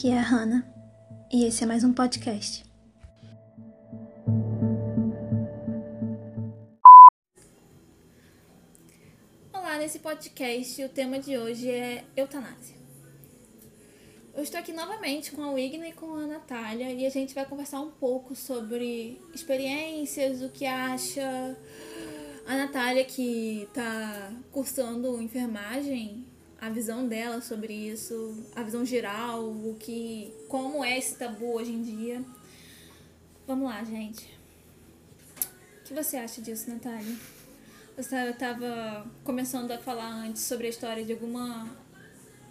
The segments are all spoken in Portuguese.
Aqui é a Hannah e esse é mais um podcast. Olá, nesse podcast o tema de hoje é eutanásia. Eu estou aqui novamente com a Wigna e com a Natália e a gente vai conversar um pouco sobre experiências, o que acha. A Natália que está cursando enfermagem a visão dela sobre isso, a visão geral, o que, como é esse tabu hoje em dia. Vamos lá, gente. O que você acha disso, Natália? Você estava começando a falar antes sobre a história de alguma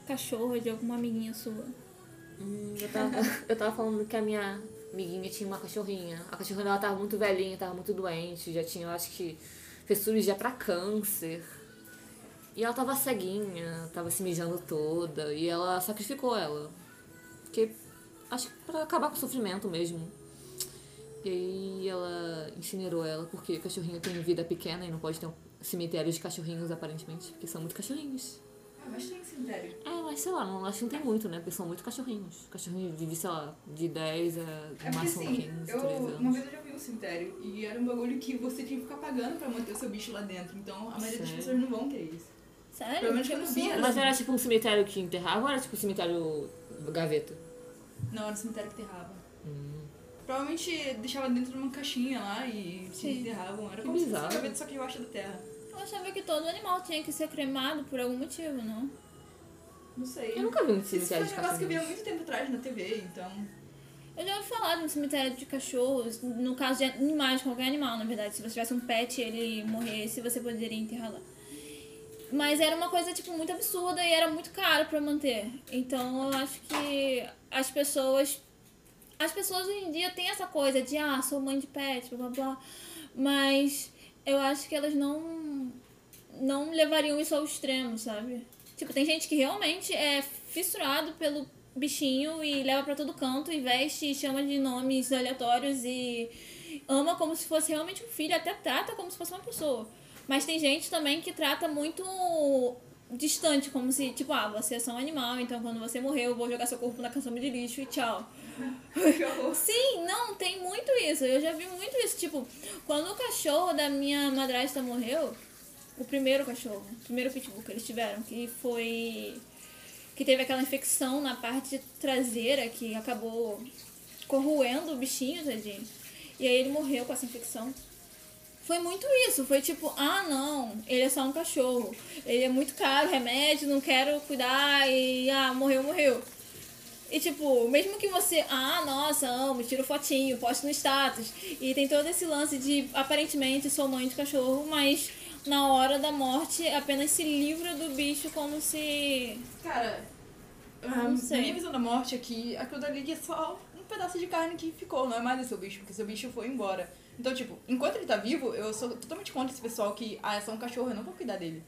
cachorra, de alguma amiguinha sua. Hum, eu, tava, eu tava falando que a minha amiguinha tinha uma cachorrinha. A cachorrinha dela tava muito velhinha, tava muito doente, já tinha, eu acho que, fez cirurgia pra câncer. E ela tava ceguinha, tava se mijando toda, e ela sacrificou ela. Porque, acho que pra acabar com o sofrimento mesmo. E aí ela incinerou ela, porque cachorrinho tem vida pequena e não pode ter um cemitério de cachorrinhos, aparentemente, porque são muito cachorrinhos. Ah, mas tem cemitério. É, mas sei lá, não, acho que não tem muito, né? Porque são muito cachorrinhos. Cachorrinho vive, sei lá, de 10 a É máximo assim, 15, 13 eu, uma anos. vez eu já vi um cemitério e era um bagulho que você tinha que ficar pagando pra manter o seu bicho lá dentro. Então a maioria das Sério? pessoas não vão querer isso. Sério? Pelo menos Que eu vi, absurdo. era Mas era tipo um cemitério que enterrava ou era tipo um cemitério gaveta? Não, era um cemitério que enterrava. Provavelmente deixava dentro de uma caixinha lá e se Sim. enterravam. Era Que como se fosse bizarro. uma gaveta só que debaixo da terra. Eu achava que todo animal tinha que ser cremado por algum motivo, não? Não sei. Eu nunca vi um Isso foi cemitério um de negócio que eu vi há muito tempo atrás na TV, então. Eu já ouvi falar de um cemitério de cachorros, no caso de animais, qualquer animal, na verdade. Se você tivesse um pet e ele morresse, você poderia enterrar lá. Mas era uma coisa, tipo, muito absurda e era muito caro pra manter. Então eu acho que as pessoas. As pessoas hoje em dia têm essa coisa de, ah, sou mãe de pet, blá blá blá. Mas eu acho que elas não. Não levariam isso ao extremo, sabe? Tipo, tem gente que realmente é fissurado pelo bichinho e leva pra todo canto e veste e chama de nomes aleatórios e ama como se fosse realmente um filho, até trata como se fosse uma pessoa. Mas tem gente também que trata muito distante, como se, tipo, ah, você é só um animal, então quando você morrer eu vou jogar seu corpo na caçamba de lixo e tchau. Sim, não, tem muito isso. Eu já vi muito isso. Tipo, quando o cachorro da minha madrasta morreu, o primeiro cachorro, o primeiro pitbull que eles tiveram, que foi. que teve aquela infecção na parte traseira que acabou corroendo o bichinho, tadinho. E aí ele morreu com essa infecção. Foi muito isso, foi tipo, ah não, ele é só um cachorro. Ele é muito caro, remédio, não quero cuidar e ah, morreu, morreu. E tipo, mesmo que você, ah, nossa, amo, tiro fotinho, posto no status. E tem todo esse lance de aparentemente sou mãe de cachorro, mas na hora da morte apenas se livra do bicho como se. Cara, não a sei. minha visão da morte aqui, aquilo dali é só um pedaço de carne que ficou, não é mais o seu bicho, porque seu bicho foi embora. Então, tipo, enquanto ele tá vivo, eu sou totalmente contra esse pessoal que, ah, é só um cachorro, eu não vou cuidar dele.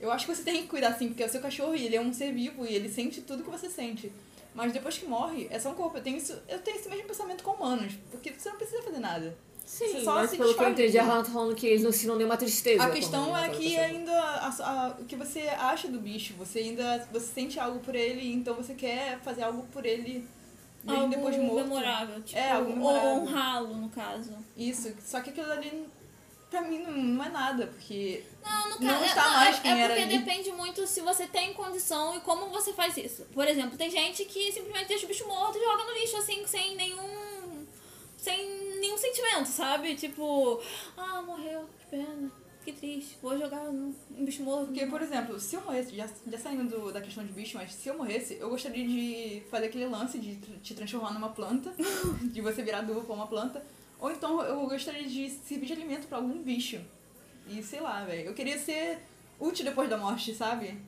Eu acho que você tem que cuidar sim, porque é o seu cachorro e ele é um ser vivo e ele sente tudo que você sente. Mas depois que morre, é só um corpo. Eu tenho, isso, eu tenho esse mesmo pensamento com humanos, porque você não precisa fazer nada. Sim, Você só mas se pelo que eu entendi, ela tá falando que eles não ensinam nenhuma tristeza. A questão é o que ainda a- a- o que você acha do bicho, você ainda você sente algo por ele, então você quer fazer algo por ele mesmo algo depois de morto. memorável. Tipo, É, algo memorável. Ou honrá-lo, no caso. Isso, só que aquilo ali pra mim não, não é nada, porque Não, no Não caso, está é, mais quem é era porque ali. depende muito se você tem condição e como você faz isso. Por exemplo, tem gente que simplesmente deixa o bicho morto e joga no lixo assim, sem nenhum. sem nenhum sentimento, sabe? Tipo, ah, morreu, que pena, que triste, vou jogar um bicho morto. Porque, por exemplo, se eu morresse, já, já saindo do- da questão de bicho, mas se eu morresse, eu gostaria de fazer aquele lance de te transformar numa planta, de você virar adubo pra uma planta. Ou então eu gostaria de servir de alimento pra algum bicho. E sei lá, velho. Eu queria ser útil depois da morte, sabe?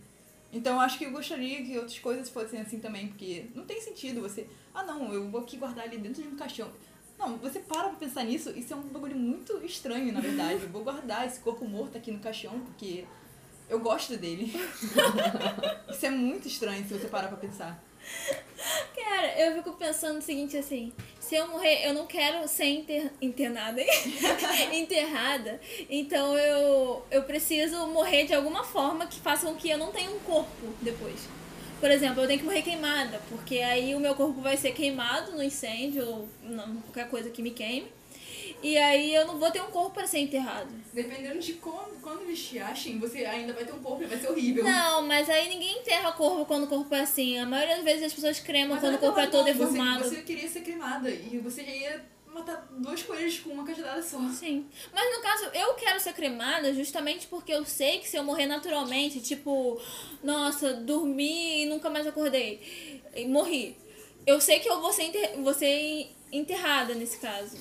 Então eu acho que eu gostaria que outras coisas fossem assim também, porque não tem sentido você. Ah não, eu vou aqui guardar ele dentro de um caixão. Não, você para pra pensar nisso, isso é um bagulho muito estranho, na verdade. Eu vou guardar esse corpo morto aqui no caixão, porque eu gosto dele. isso é muito estranho se você parar pra pensar. Cara, eu fico pensando o seguinte assim, se eu morrer, eu não quero ser inter... internada, enterrada, então eu, eu preciso morrer de alguma forma que faça com que eu não tenha um corpo depois. Por exemplo, eu tenho que morrer queimada, porque aí o meu corpo vai ser queimado no incêndio ou não, qualquer coisa que me queime. E aí eu não vou ter um corpo para ser enterrado. Dependendo de quando, quando eles te achem, você ainda vai ter um corpo e vai ser horrível. Não, mas aí ninguém enterra corpo quando o corpo é assim. A maioria das vezes as pessoas cremam Mas quando o corpo é lá, todo não, deformado. Você, você queria ser cremada e você já ia matar dois coelhos com uma cajadada só. Sim. Mas no caso, eu quero ser cremada justamente porque eu sei que se eu morrer naturalmente, tipo, nossa, dormi e nunca mais acordei, e morri. Eu sei que eu vou ser, enter- vou ser enterrada nesse caso.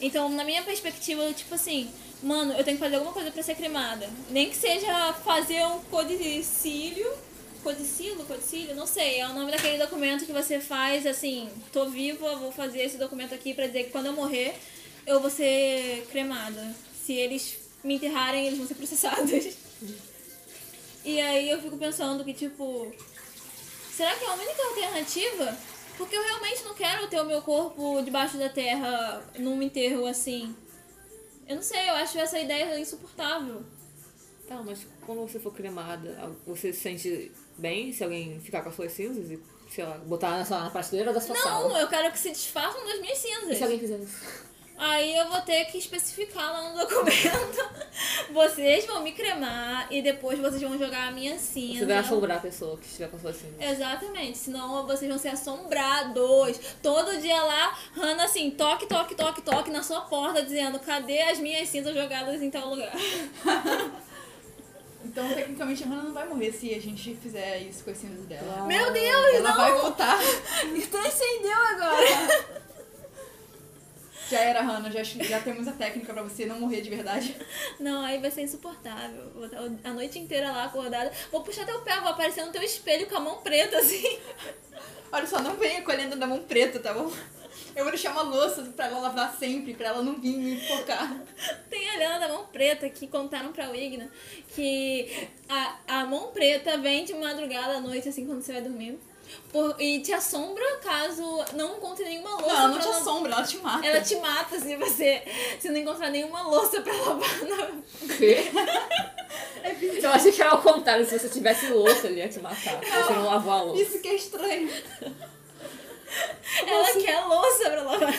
Então, na minha perspectiva, tipo assim, mano, eu tenho que fazer alguma coisa pra ser cremada. Nem que seja fazer um codicílio. Codicilo, codicílio, não sei. É o nome daquele documento que você faz, assim, tô viva, vou fazer esse documento aqui pra dizer que quando eu morrer, eu vou ser cremada. Se eles me enterrarem, eles vão ser processados. E aí eu fico pensando que, tipo, será que é a única alternativa? Porque eu realmente não quero ter o meu corpo debaixo da terra num enterro assim. Eu não sei, eu acho essa ideia insuportável. Tá, mas quando você for cremada, você se sente bem se alguém ficar com as suas cinzas e, sei lá, botar na, sua, na prateleira da sua Não, sala? eu quero que se desfaçam das minhas E se cinzas. alguém fizer isso? Aí eu vou ter que especificar lá no documento. Vocês vão me cremar e depois vocês vão jogar a minha cinza. Você vai assombrar a pessoa que estiver com as suas cinzas. Exatamente, senão vocês vão ser assombrados. Todo dia lá, Hannah assim, toque, toque, toque, toque na sua porta, dizendo: cadê as minhas cinzas jogadas em tal lugar? Então, tecnicamente, a Hannah não vai morrer se a gente fizer isso com as cinzas dela. Meu Deus, Ela não! vai voltar. Transcendeu agora! Já era, Hannah, já, já temos a técnica pra você não morrer de verdade. Não, aí vai ser insuportável. Vou estar a noite inteira lá acordada. Vou puxar teu pé, vou aparecer no teu espelho com a mão preta assim. Olha só, não venha lenda da mão preta, tá bom? Eu vou deixar uma louça pra ela lavar sempre, pra ela não vir me focar. Tem a Helena da mão preta que contaram pra Wigna que a, a mão preta vem de madrugada à noite, assim, quando você vai dormir. Por, e te assombra caso não encontre nenhuma louça. Não, ela não te lavar. assombra, ela te mata. Ela te mata se você se não encontrar nenhuma louça pra lavar. Na... O quê? Eu achei que era ao contrário, se você tivesse louça, ele ia te matar. Se Você não lavou a louça. Isso que é estranho. Ela quer louça pra lavar.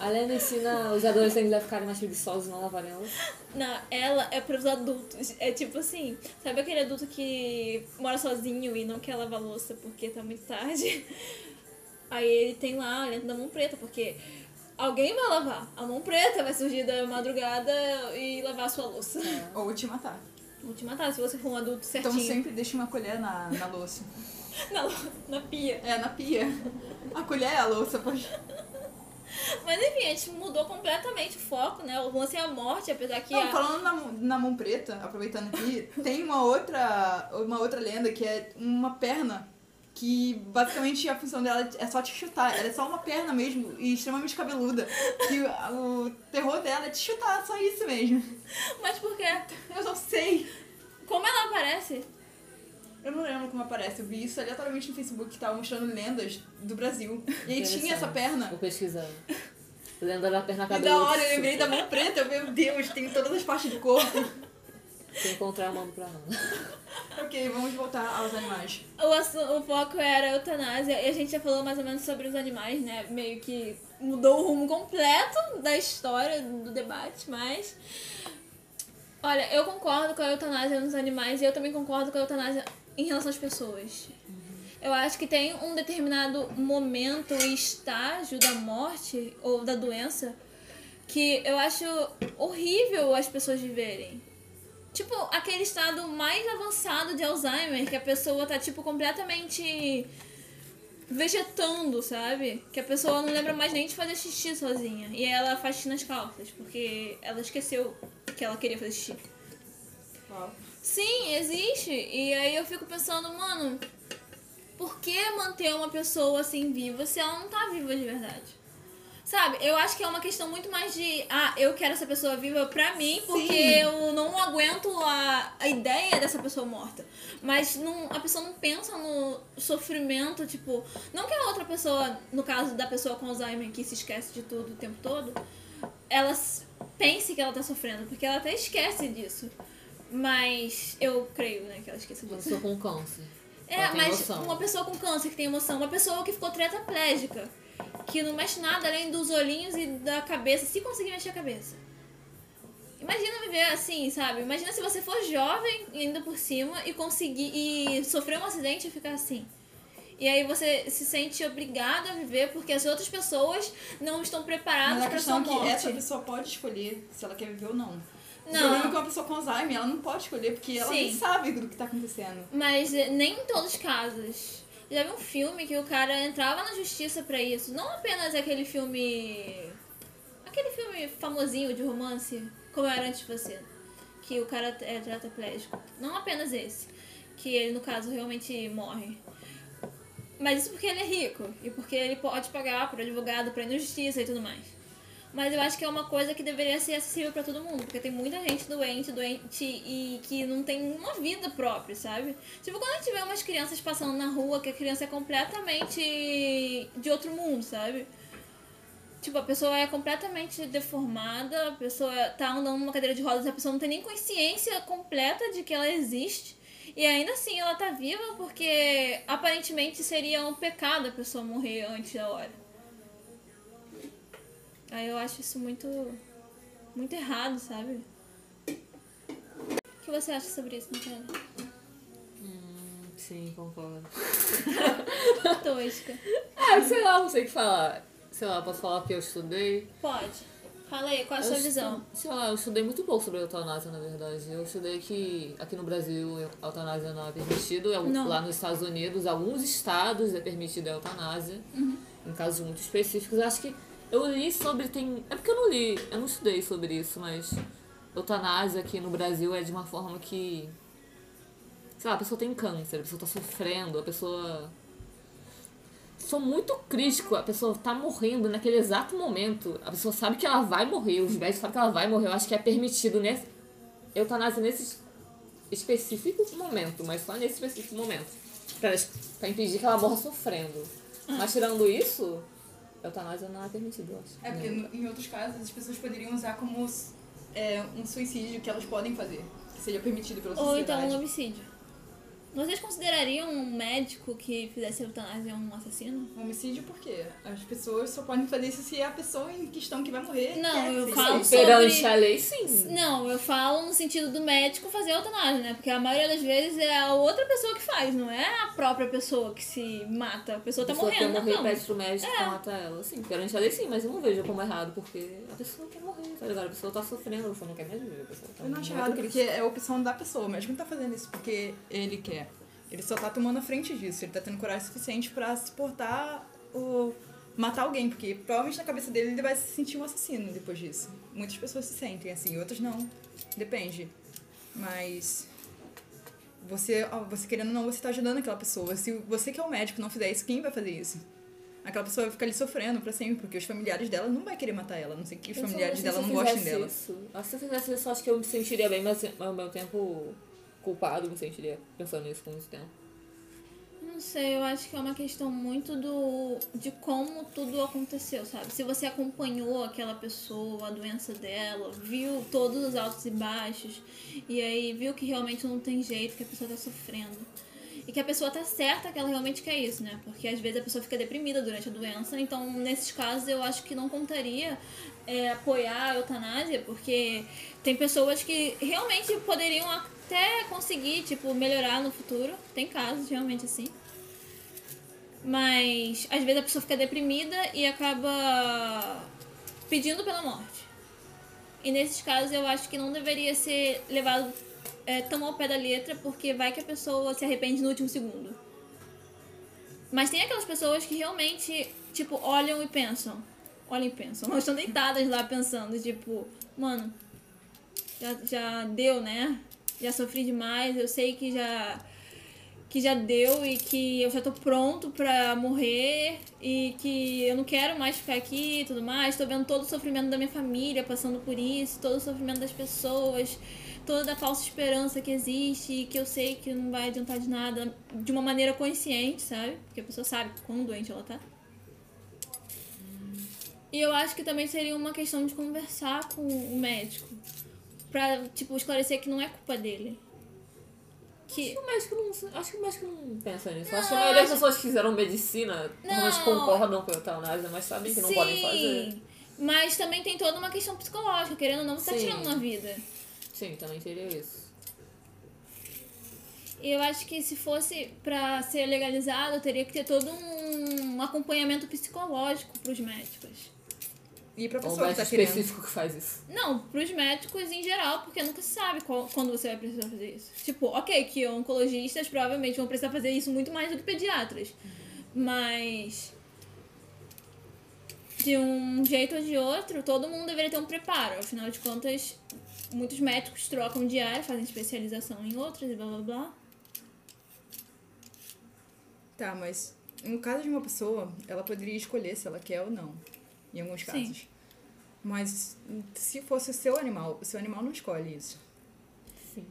A Lena ensina os adolescentes a ficarem mais preguiçosos e não lavarem a louça. Não, ela é pros adultos. É tipo assim, sabe aquele adulto que mora sozinho e não quer lavar louça porque tá muito tarde? Aí ele tem lá a lenta da mão preta, porque alguém vai lavar. A mão preta vai surgir da madrugada e lavar a sua louça. Ou te matar. Vou te matar se você for um adulto Então certinho. sempre deixe uma colher na, na louça. Na, na pia. É, na pia. A colher é a louça, pode. Mas enfim, a gente mudou completamente o foco, né? O lance é a morte, apesar que. Não, a... falando na, na mão preta, aproveitando aqui, tem uma outra, uma outra lenda que é uma perna que basicamente a função dela é só te chutar. Ela é só uma perna mesmo e extremamente cabeluda. Que o, o terror dela é te chutar, só isso mesmo. Mas por quê? Eu não sei. Como ela aparece? Eu não lembro como aparece. Eu vi isso aleatoriamente no Facebook que tava mostrando lendas do Brasil. E aí tinha essa perna. Vou pesquisando. Lenda da perna E cabeluda. da hora, eu lembrei da mão preta. Eu, Meu Deus, tem todas as partes do corpo. Se encontrar, eu mando pra Ana. ok, vamos voltar aos animais. O, assu- o foco era a eutanásia e a gente já falou mais ou menos sobre os animais, né? Meio que mudou o rumo completo da história do debate, mas. Olha, eu concordo com a eutanásia nos animais e eu também concordo com a eutanásia em relação às pessoas. Eu acho que tem um determinado momento e estágio da morte ou da doença que eu acho horrível as pessoas viverem. Tipo, aquele estado mais avançado de Alzheimer, que a pessoa tá, tipo, completamente vegetando, sabe? Que a pessoa não lembra mais nem de fazer xixi sozinha. E ela faz xixi nas calças, porque ela esqueceu que ela queria fazer xixi. Sim, existe. E aí eu fico pensando, mano, por que manter uma pessoa assim viva se ela não tá viva de verdade? Sabe, eu acho que é uma questão muito mais de, ah, eu quero essa pessoa viva pra mim, porque Sim. eu não aguento a, a ideia dessa pessoa morta. Mas não, a pessoa não pensa no sofrimento, tipo, não que a outra pessoa, no caso da pessoa com Alzheimer que se esquece de tudo o tempo todo, ela pense que ela tá sofrendo, porque ela até esquece disso. Mas eu creio, né, que ela esquece Eu disso. sou com câncer. É, mas emoção. uma pessoa com câncer que tem emoção, uma pessoa que ficou tetraplégica, que não mexe nada além dos olhinhos e da cabeça, se conseguir mexer a cabeça. Imagina viver assim, sabe? Imagina se você for jovem, ainda por cima, e conseguir. e sofrer um acidente e ficar assim. E aí você se sente obrigado a viver porque as outras pessoas não estão preparadas Mas a para questão sua é que morte. essa pessoa pode escolher se ela quer viver ou não. O Não. é que uma pessoa com Alzheimer, ela não pode escolher, porque ela nem Sim. sabe do que tá acontecendo. Mas eh, nem em todos os casos. Já vi um filme que o cara entrava na justiça pra isso. Não apenas aquele filme. Aquele filme famosinho de romance, Como Eu Era Antes de Você. Que o cara é tetraplégico. Não apenas esse. Que ele, no caso, realmente morre. Mas isso porque ele é rico. E porque ele pode pagar por advogado, pra ir na justiça e tudo mais. Mas eu acho que é uma coisa que deveria ser acessível pra todo mundo, porque tem muita gente doente, doente e que não tem uma vida própria, sabe? Tipo, quando vê umas crianças passando na rua, que a criança é completamente de outro mundo, sabe? Tipo, a pessoa é completamente deformada, a pessoa tá andando numa cadeira de rodas, a pessoa não tem nem consciência completa de que ela existe. E ainda assim ela tá viva porque aparentemente seria um pecado a pessoa morrer antes da hora. Aí eu acho isso muito. muito errado, sabe? O que você acha sobre isso, Natália? Hum, sim, concordo. Tosca. Ah, sei lá, não sei o que falar. Sei lá, posso falar que eu estudei? Pode. Fala aí, qual a Eu sua visão? Sei lá, eu estudei muito pouco sobre eutanásia, na verdade. Eu estudei que aqui no Brasil a eutanásia não é permitido. é- Não. Lá nos Estados Unidos, alguns estados é permitida a eutanásia. Uhum. Em casos muito específicos. Acho que eu li sobre. Tem, é porque eu não li, eu não estudei sobre isso, mas eutanásia aqui no Brasil é de uma forma que. Sei lá, a pessoa tem câncer, a pessoa tá sofrendo, a pessoa sou muito crítico. A pessoa tá morrendo naquele exato momento. A pessoa sabe que ela vai morrer, os médicos sabem que ela vai morrer. Eu acho que é permitido nesse. Eutanásia nesse específico momento, mas só nesse específico momento. Pra, pra impedir que ela morra sofrendo. Mas tirando isso, eutanásia não é permitido, eu acho. É porque no- em outros casos as pessoas poderiam usar como é, um suicídio que elas podem fazer, que seja permitido pela Ou então sociedade. um homicídio. Vocês considerariam um médico que fizesse eutanásia um assassino? Homicídio por quê? As pessoas só podem fazer isso se é a pessoa em questão que vai morrer. Não, quer eu ser. falo Perante sobre- a lei, sim. Não, eu falo no sentido do médico fazer eutanásia, né? Porque a maioria das vezes é a outra pessoa que faz, não é a própria pessoa que se mata. A pessoa tá a pessoa morrendo na morrer, cama. pede pro médico pra matar ela. Sim, perante a lei, sim, mas eu não vejo como errado, porque a pessoa quer morrer, tá ligado? A pessoa tá sofrendo, a pessoa não quer mais viver. A pessoa tá Eu não acho errado, triste. porque é a opção da pessoa. O médico não tá fazendo isso porque ele quer. Ele só tá tomando a frente disso. Ele tá tendo coragem suficiente pra suportar o. matar alguém, porque provavelmente na cabeça dele ele vai se sentir um assassino depois disso. Muitas pessoas se sentem assim, outras não. Depende. Mas. Você, você querendo ou não, você tá ajudando aquela pessoa. Se você que é o médico não fizer isso, quem vai fazer isso? Aquela pessoa vai ficar ali sofrendo pra sempre, porque os familiares dela não vai querer matar ela, não sei que os familiares dela não gostem dela. Isso, que se eu fizesse isso, acho que eu me sentiria bem, mas ao mesmo tempo culpado, me sentiria pensando nisso com muito tempo. Não sei, eu acho que é uma questão muito do de como tudo aconteceu, sabe? Se você acompanhou aquela pessoa, a doença dela, viu todos os altos e baixos, e aí viu que realmente não tem jeito, que a pessoa tá sofrendo. E que a pessoa tá certa que ela realmente quer isso, né? Porque às vezes a pessoa fica deprimida durante a doença, então nesses casos eu acho que não contaria é, apoiar a eutanásia, porque tem pessoas que realmente poderiam até conseguir, tipo, melhorar no futuro. Tem casos realmente assim. Mas às vezes a pessoa fica deprimida e acaba pedindo pela morte. E nesses casos eu acho que não deveria ser levado é, tão ao pé da letra, porque vai que a pessoa se arrepende no último segundo. Mas tem aquelas pessoas que realmente, tipo, olham e pensam. Olham e pensam. Elas estão deitadas lá pensando, tipo, mano, já, já deu, né? Já sofri demais, eu sei que já que já deu e que eu já tô pronto pra morrer e que eu não quero mais ficar aqui e tudo mais. Tô vendo todo o sofrimento da minha família passando por isso, todo o sofrimento das pessoas, toda a falsa esperança que existe e que eu sei que não vai adiantar de nada de uma maneira consciente, sabe? Porque a pessoa sabe quão doente ela tá. E eu acho que também seria uma questão de conversar com o médico. Pra, tipo, esclarecer que não é culpa dele. que. O médico não, acho que o médico não pensa nisso. acho que a maioria das pessoas que fizeram medicina normalmente concordam com a eutanásia, mas sabem que não Sim, podem fazer. Mas também tem toda uma questão psicológica, querendo ou não, você tá Sim. tirando uma vida. Sim, também teria isso. E eu acho que se fosse pra ser legalizado, teria que ter todo um acompanhamento psicológico pros médicos. E pra Ou um pessoa que médico tá querendo. específico que faz isso. Não, pros médicos em geral, porque nunca se sabe qual- quando você vai precisar fazer isso. Tipo, ok, que oncologistas provavelmente vão precisar fazer isso muito mais do que pediatras. Mas. De um jeito ou de outro, todo mundo deveria ter um preparo. Afinal de contas, muitos médicos trocam de área, fazem especialização em outras e blá blá blá. Tá, mas no caso de uma pessoa, ela poderia escolher se ela quer ou não. Em alguns Sim. casos. Mas se fosse o seu animal, o seu animal não escolhe isso. Sim.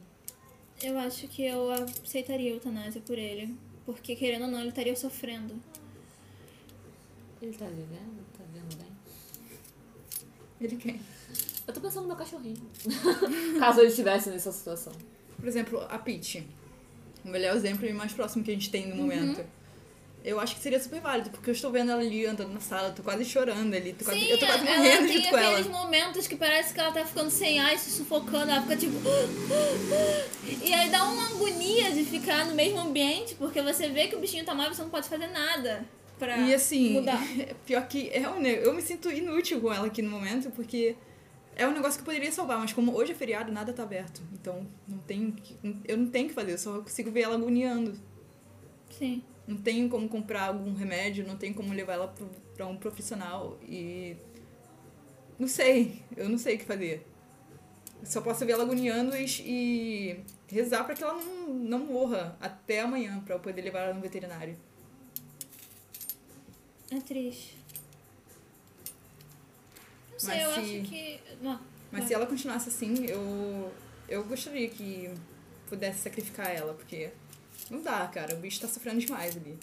Eu acho que eu aceitaria a eutanásia por ele. Porque, querendo ou não, ele estaria sofrendo. Ele tá vivendo? Tá vivendo bem? Ele quer. Eu tô pensando no meu cachorrinho. Caso ele estivesse nessa situação. Por exemplo, a Peach. O melhor exemplo e mais próximo que a gente tem no momento. Eu acho que seria super válido, porque eu estou vendo ela ali andando na sala, eu tô quase chorando ali, tô quase, Sim, eu tô quase morrendo tem junto com ela. aqueles momentos que parece que ela tá ficando sem ar e se sufocando, ela fica tipo. E aí dá uma agonia de ficar no mesmo ambiente, porque você vê que o bichinho tá mal e você não pode fazer nada pra E assim, mudar. pior que é um, eu me sinto inútil com ela aqui no momento, porque é um negócio que eu poderia salvar, mas como hoje é feriado, nada tá aberto. Então, não tem eu não tenho o que fazer, eu só consigo ver ela agoniando. Sim. Não tenho como comprar algum remédio, não tenho como levar ela pra um profissional e não sei, eu não sei o que fazer. Só posso ver ela agoniando e, e rezar pra que ela não, não morra até amanhã, pra eu poder levar ela no veterinário. É triste. Não sei, Mas eu se- acho que. Não, Mas vai. se ela continuasse assim, eu, eu gostaria que pudesse sacrificar ela, porque não dá, cara. O bicho tá sofrendo demais ali.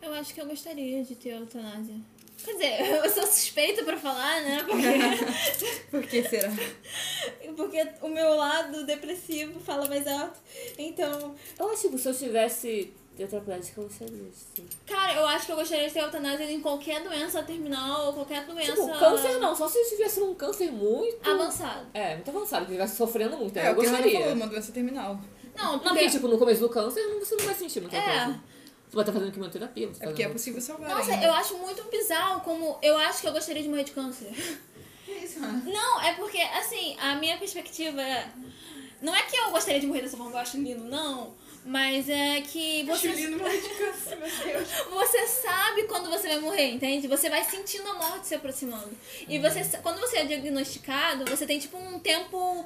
Eu acho que eu gostaria de ter eutanásia. Quer dizer, eu sou suspeita pra falar, né? Porque, Por que será? porque o meu lado depressivo fala mais alto. Então, Eu acho que se eu tivesse tetraplégica, eu gostaria sim. Cara, eu acho que eu gostaria de ter eutanásia em qualquer doença terminal ou qualquer doença Tipo, câncer não, só se eu estivesse num câncer muito. avançado. É, muito avançado, que estivesse sofrendo muito. aí É, eu gostaria. falou, uma doença terminal. Não, Não, porque... porque, tipo, no começo do câncer você não vai sentir muita É. coisa. Você vai estar fazendo quimioterapia, você É tá porque é fazendo- possível salvar Nossa, ainda. eu acho muito bizarro como... Eu acho que eu gostaria de morrer de câncer. Que isso? Não, é porque, assim, a minha perspectiva é... Não é que eu gostaria de morrer dessa forma, eu acho lindo, não. Mas é que você... Acho lindo morrer de câncer, meu Deus. Você sabe quando você vai morrer, entende? Você vai sentindo a morte se aproximando. E você, quando você é diagnosticado, você tem tipo um tempo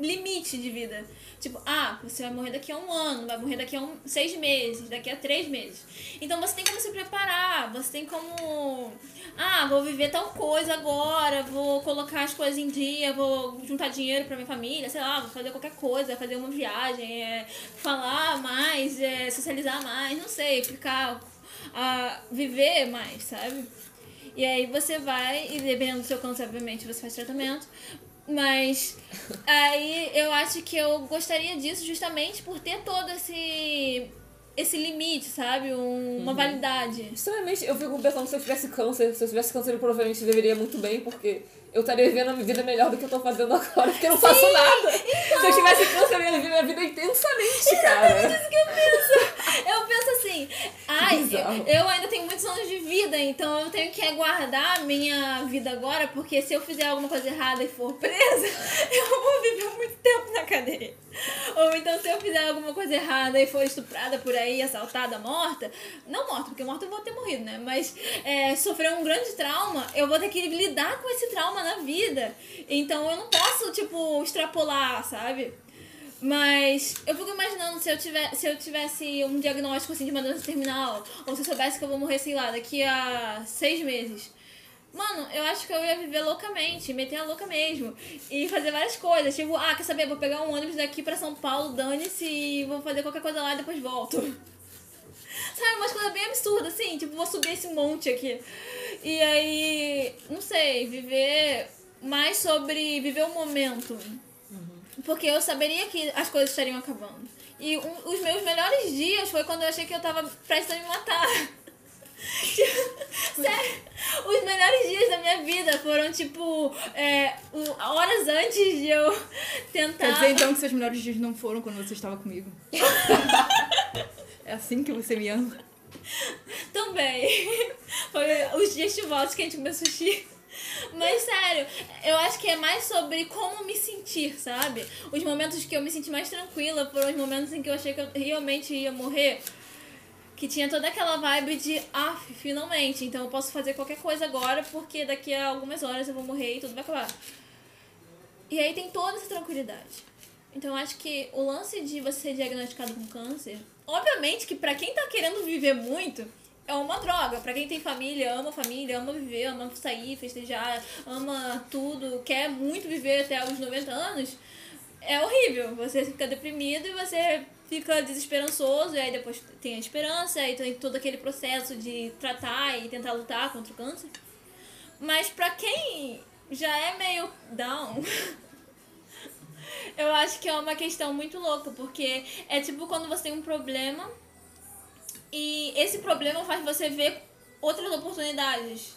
limite de vida. Tipo, ah, você vai morrer daqui a um ano, vai morrer daqui a um, seis meses, daqui a três meses. Então você tem como se preparar, você tem como. Ah, vou viver tal coisa agora, vou colocar as coisas em dia, vou juntar dinheiro pra minha família, sei lá, vou fazer qualquer coisa, fazer uma viagem, é, falar mais, é, socializar mais, não sei, ficar. ah, viver mais, sabe? E aí você vai, e dependendo do seu câncer, obviamente, você faz tratamento. Mas aí eu acho que eu gostaria disso justamente por ter todo esse esse limite, sabe? Um- uma validade. Extremamente, eu fico pensando se eu tivesse câncer, se eu tivesse câncer eu provavelmente viveria muito bem, porque eu estaria vivendo a minha vida melhor do que eu tô fazendo agora, porque eu não faço nada. Se eu tivesse câncer, eu ia viver minha vida intensamente, cara. Eu penso assim, ai, eu, eu ainda tenho vida, então eu tenho que aguardar a minha vida agora, porque se eu fizer alguma coisa errada e for presa, eu vou viver muito tempo na cadeia. Ou então se eu fizer alguma coisa errada e for estuprada por aí, assaltada, morta, não morta, porque morta eu vou ter morrido, né? Mas é, sofrer um grande trauma, eu vou ter que lidar com esse trauma na vida. Então eu não posso, tipo, extrapolar, sabe? Mas eu fico imaginando se eu, tiver, se eu tivesse um diagnóstico assim de uma doença terminal, ou se eu soubesse que eu vou morrer, sei lá, daqui a seis meses. Mano, eu acho que eu ia viver loucamente, meter a louca mesmo. E fazer várias coisas. Tipo, ah, quer saber? Vou pegar um ônibus daqui pra São Paulo, dane-se, e vou fazer qualquer coisa lá e depois volto. Sabe, umas coisas bem absurdas, assim, tipo, vou subir esse monte aqui. E aí, não sei, viver mais sobre viver o momento. Porque eu saberia que as coisas estariam acabando. E um- os meus melhores dias foi quando eu achei que eu tava prestes a me matar. Tipo, Sério, os melhores dias da minha vida foram, tipo, é, horas antes de eu tentar. Quer dizer então que seus melhores dias não foram quando você estava comigo? é assim que você me ama? Também. Foi os dias chuvosos que a gente comeu sushi. Mas sério, eu acho que é mais sobre como me sentir, sabe? Os momentos que eu me senti mais tranquila foram os momentos em que eu achei que eu realmente ia morrer. Que tinha toda aquela vibe de, ah, finalmente, então eu posso fazer qualquer coisa agora porque daqui a algumas horas eu vou morrer e tudo vai acabar. E aí tem toda essa tranquilidade. Então acho que o lance de você ser diagnosticado com câncer, obviamente que pra quem tá querendo viver muito, é uma droga. Pra quem tem família, ama família, ama viver, ama sair, festejar, ama tudo, quer muito viver até os 90 anos, é horrível. Você fica deprimido e você fica desesperançoso, e aí depois tem a esperança, e tem todo aquele processo de tratar e tentar lutar contra o câncer. Mas pra quem já é meio down, eu acho que é uma questão muito louca, porque é tipo quando você tem um problema e esse problema faz você ver outras oportunidades.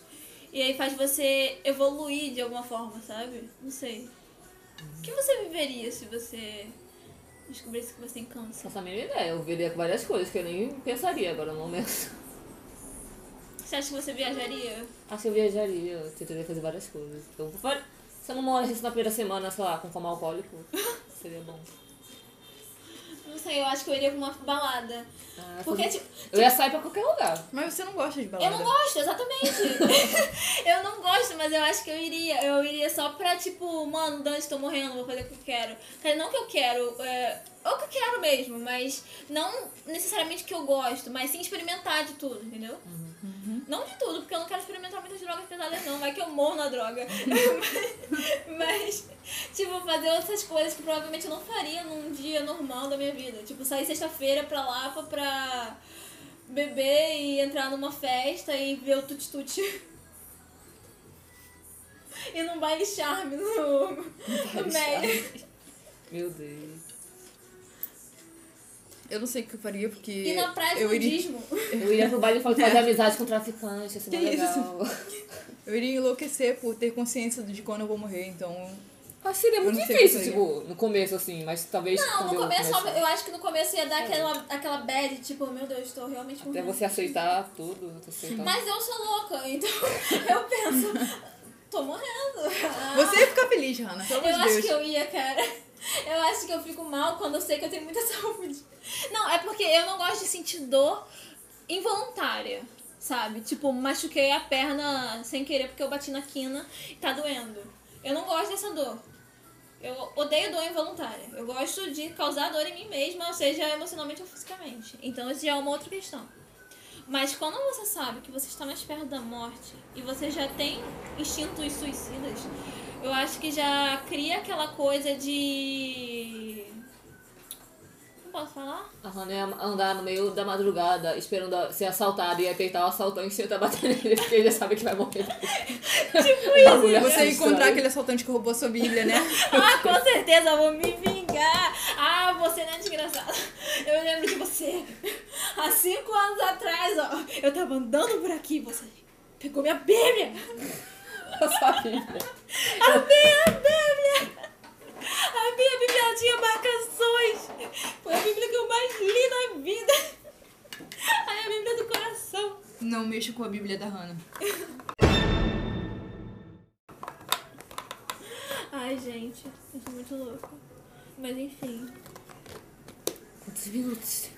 E aí faz você evoluir de alguma forma, sabe? Não sei. O que você viveria se você descobrisse que você tem câncer? Não faço a mínima ideia. Eu veria várias coisas que eu nem pensaria agora no momento. Você acha que você viajaria? Acho que eu viajaria, eu tentaria fazer várias coisas. Então, se eu não morresse na primeira semana, sei lá, com coma alcoólico, seria bom. Não sei, eu acho que eu iria pra uma balada. Ah, Porque, fazer- tipo, Eu ia sair pra qualquer lugar. Mas você não gosta de Eu balada. não gosto, exatamente. eu não gosto, mas eu acho que eu iria. Eu iria só pra, tipo, mano, Dante, tô morrendo, vou fazer o que eu quero. Não que eu quero, é, ou que eu quero mesmo, mas não necessariamente que eu gosto, mas sim experimentar de tudo, entendeu? Não de tudo, porque eu não quero experimentar muitas drogas pesadas, não. Vai que eu morro na droga. mas, tipo, fazer outras coisas que provavelmente eu não faria num dia normal da minha vida. Tipo, sair sexta-feira pra Lapa pra beber e entrar numa festa e ver o tuti-tuti. E num baile charme no, no. Meu Deus. Eu não sei o que eu faria, porque. E na praia de eu iria, nudismo. Eu ia pro baile e fazer amizade com traficante, mais Que isso? legal. eu iria enlouquecer por ter consciência de quando eu vou morrer, então. Que seria Eu muito difícil, eu tipo, no começo, assim, mas talvez Não, no eu começo, começar- eu acho que no começo ia dar aquela, aquela bad, tipo, meu Deus, tô realmente Até morrendo. você aceitar tudo, aceitar. Mas eu sou louca, então eu penso, tô morrendo. Ah, Você ia ficar feliz, Hannah, pelo Eu amor de acho Deus. que eu ia, cara. Eu acho que eu fico mal quando eu sei que eu tenho muita saúde. Não, é porque eu não gosto de sentir dor involuntária, sabe? Tipo, machuquei a perna sem querer porque eu bati na quina e tá doendo. Eu não gosto dessa dor. Eu odeio dor involuntária. Eu gosto de causar dor em mim mesma, seja emocionalmente ou fisicamente. Então isso já é uma outra questão. Mas quando você sabe que você está mais perto da morte e você já tem instintos suicidas, eu acho que já cria aquela coisa de. Não posso falar? A Hannah ia andar no meio da madrugada esperando ser assaltada e apertar o assaltante e tentar bater nele, porque ele já sabe que vai morrer. tipo isso. Você ia encontrar aquele assaltante que roubou sua Bíblia, né? Ah, com certeza, eu vou me vingar. Ah, você não é desgraçada. Eu lembro de você. Há cinco anos atrás, ó. Eu tava andando por aqui, você pegou minha Bíblia. Sua Bíblia. A minha Bíblia! A minha Bíblia tinha marcações! Foi a Bíblia que eu mais li na vida! A Bíblia do coração! Não mexa com a Bíblia da Hannah. Ai, gente, eu sou muito louca. Mas enfim, Quantos minutos?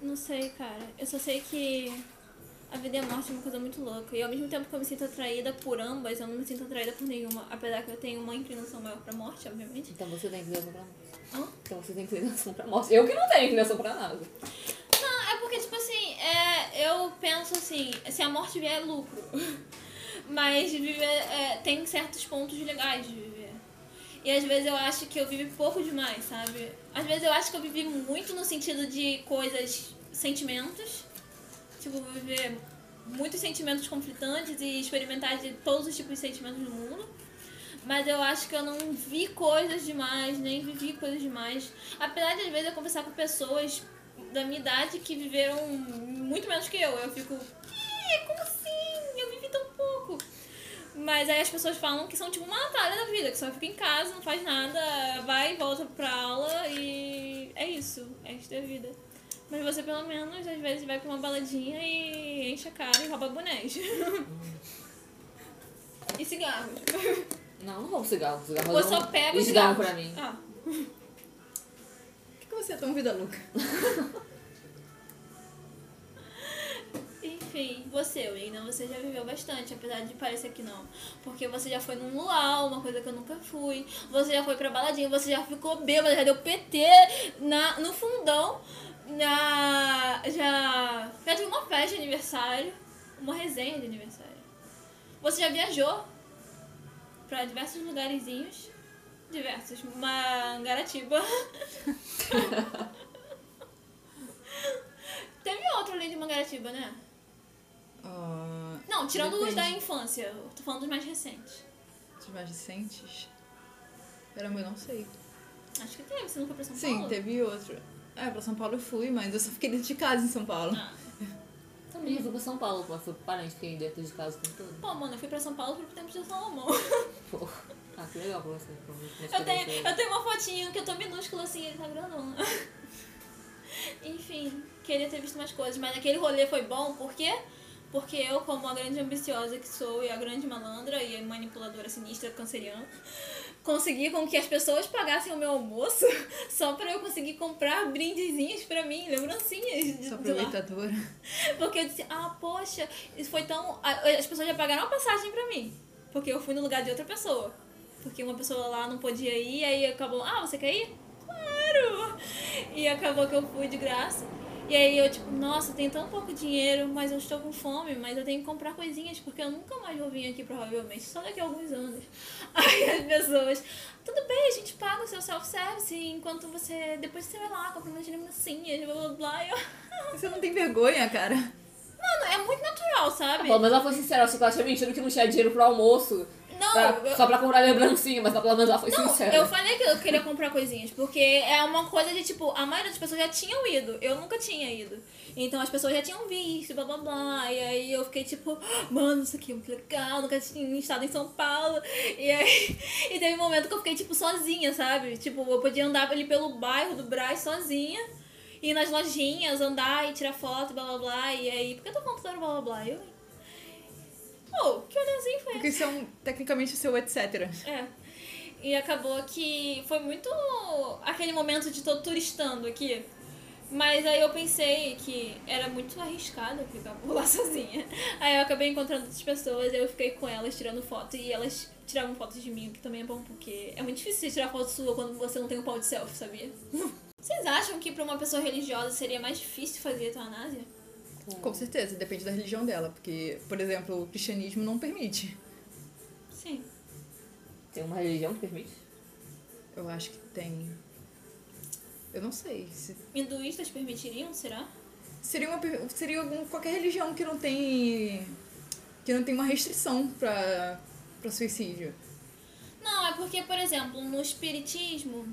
não sei, cara. Eu só sei que a vida e a morte é uma coisa muito louca. E ao mesmo tempo que eu me sinto atraída por ambas, eu não me sinto atraída por nenhuma. Apesar que eu tenho uma inclinação maior pra morte, obviamente. Então você tem inclinação pra morte. Hã? Então você tem inclinação pra morte. Eu que não tenho inclinação pra nada. Não, é porque, tipo assim, é, eu penso assim, se a morte vier é lucro. Mas viver é, tem certos pontos legais de viver. E às vezes eu acho que eu vivi pouco demais, sabe? Às vezes eu acho que eu vivi muito no sentido de coisas, sentimentos. Tipo, viver muitos sentimentos conflitantes e experimentar de todos os tipos de sentimentos do mundo. Mas eu acho que eu não vi coisas demais, nem vivi coisas demais. Apesar de às vezes eu conversar com pessoas da minha idade que viveram muito menos que eu. Eu fico, "Ih, como assim? Eu vivi tão pouco. Mas aí as pessoas falam que são tipo uma Natália da vida, que só fica em casa, não faz nada, vai e volta pra aula e é isso. Esta é a vida. Mas você pelo menos às vezes vai pra uma baladinha e enche a cara e rouba bonés. e cigarros. Não, não roubo cigarro. Cigarro Ou é só pega os esgarro cigarros. pra mim. Ah. Por que, que você é tão vida louca? Enfim, você, Wayne, você já viveu bastante, apesar de parecer que não. Porque você já foi num luau, uma coisa que eu nunca fui. Você já foi pra baladinha, você já ficou bêbada, já deu PT na, no fundão. Na, já, já tive uma festa de aniversário, uma resenha de aniversário. Você já viajou pra diversos lugarzinhos. Diversos. Mangaratiba. Teve outro além de Mangaratiba, né? Ah, Não, tirando os Depende. da infância. Eu tô falando dos mais recentes. Os mais recentes? Caramba, eu não sei. Acho que teve, você não foi pra São Sim, Paulo? teve outro. É, pra São Paulo eu fui, mas eu só fiquei dentro de casa em São Paulo. Ah. Também fui pra São Paulo, mas fui parente, fiquei dentro de casa tempo todo. Pô, mano, eu fui pra São Paulo pro tempo de Salomão. Pô. Ah, que legal pra você. Pra Eu tenho, eu tenho uma fotinho que eu tô minúscula assim, ele tá grandona. Enfim, queria ter visto mais coisas, mas aquele rolê foi bom, por quê? Porque eu, como a grande ambiciosa que sou, e a grande malandra e a manipuladora sinistra canceriana, consegui com que as pessoas pagassem o meu almoço só pra eu conseguir comprar brindezinhos pra mim, lembrancinhas de, aproveitadora. Porque eu disse, ah, poxa, isso foi tão. As pessoas já pagaram a passagem pra mim. Porque eu fui no lugar de outra pessoa. Porque uma pessoa lá não podia ir, aí acabou, ah, você quer ir? Claro! E acabou que eu fui de graça. E aí eu, tipo, nossa, eu tenho tão pouco dinheiro, mas eu estou com fome, mas eu tenho que comprar coisinhas, porque eu nunca mais vou vir aqui, provavelmente, só daqui a alguns anos. Aí as pessoas, tudo bem, a gente paga o seu self-service, enquanto você, depois você vai lá, compra umas lembrancinhas, blá blá blá. E eu, Você não tem vergonha, cara? mano, é muito natural, sabe? Pelo menos ela foi sincera, que ela tinha mentido que não tinha dinheiro pro almoço. Não, pra- eu- Só pra comprar lembrancinha, mas pelo menos ela foi Não, sincera. eu falei que eu queria comprar coisinhas, porque é uma coisa de tipo, a maioria das pessoas já tinham ido, eu nunca tinha ido. Então as pessoas já tinham visto, blá blá blá. E aí eu fiquei tipo, mano, isso aqui é muito legal, nunca tinha estado em São Paulo. E aí e teve um momento que eu fiquei tipo sozinha, sabe? Tipo, eu podia andar ali pelo bairro do Braz sozinha. Ir nas lojinhas, andar e tirar foto, blá blá blá. E aí, por que eu tô falando tanto blá blá blá? Eu. Pô, que olhazinho foi Porque isso é um, tecnicamente o seu etc. é. E acabou que foi muito aquele momento de tô turistando aqui. Mas aí eu pensei que era muito arriscado ficar por lá sozinha. Aí eu acabei encontrando outras pessoas, eu fiquei com elas tirando foto e elas tiravam fotos de mim, o que também é bom porque é muito difícil você tirar foto sua quando você não tem um pau de selfie, sabia? Vocês acham que pra uma pessoa religiosa seria mais difícil fazer eutanásia? Com certeza, depende da religião dela. Porque, por exemplo, o cristianismo não permite. Sim. Tem uma religião que permite? Eu acho que tem. Eu não sei. Se... Hinduístas permitiriam, será? Seria, uma, seria algum, qualquer religião que não tem. que não tem uma restrição pra, pra suicídio. Não, é porque, por exemplo, no espiritismo,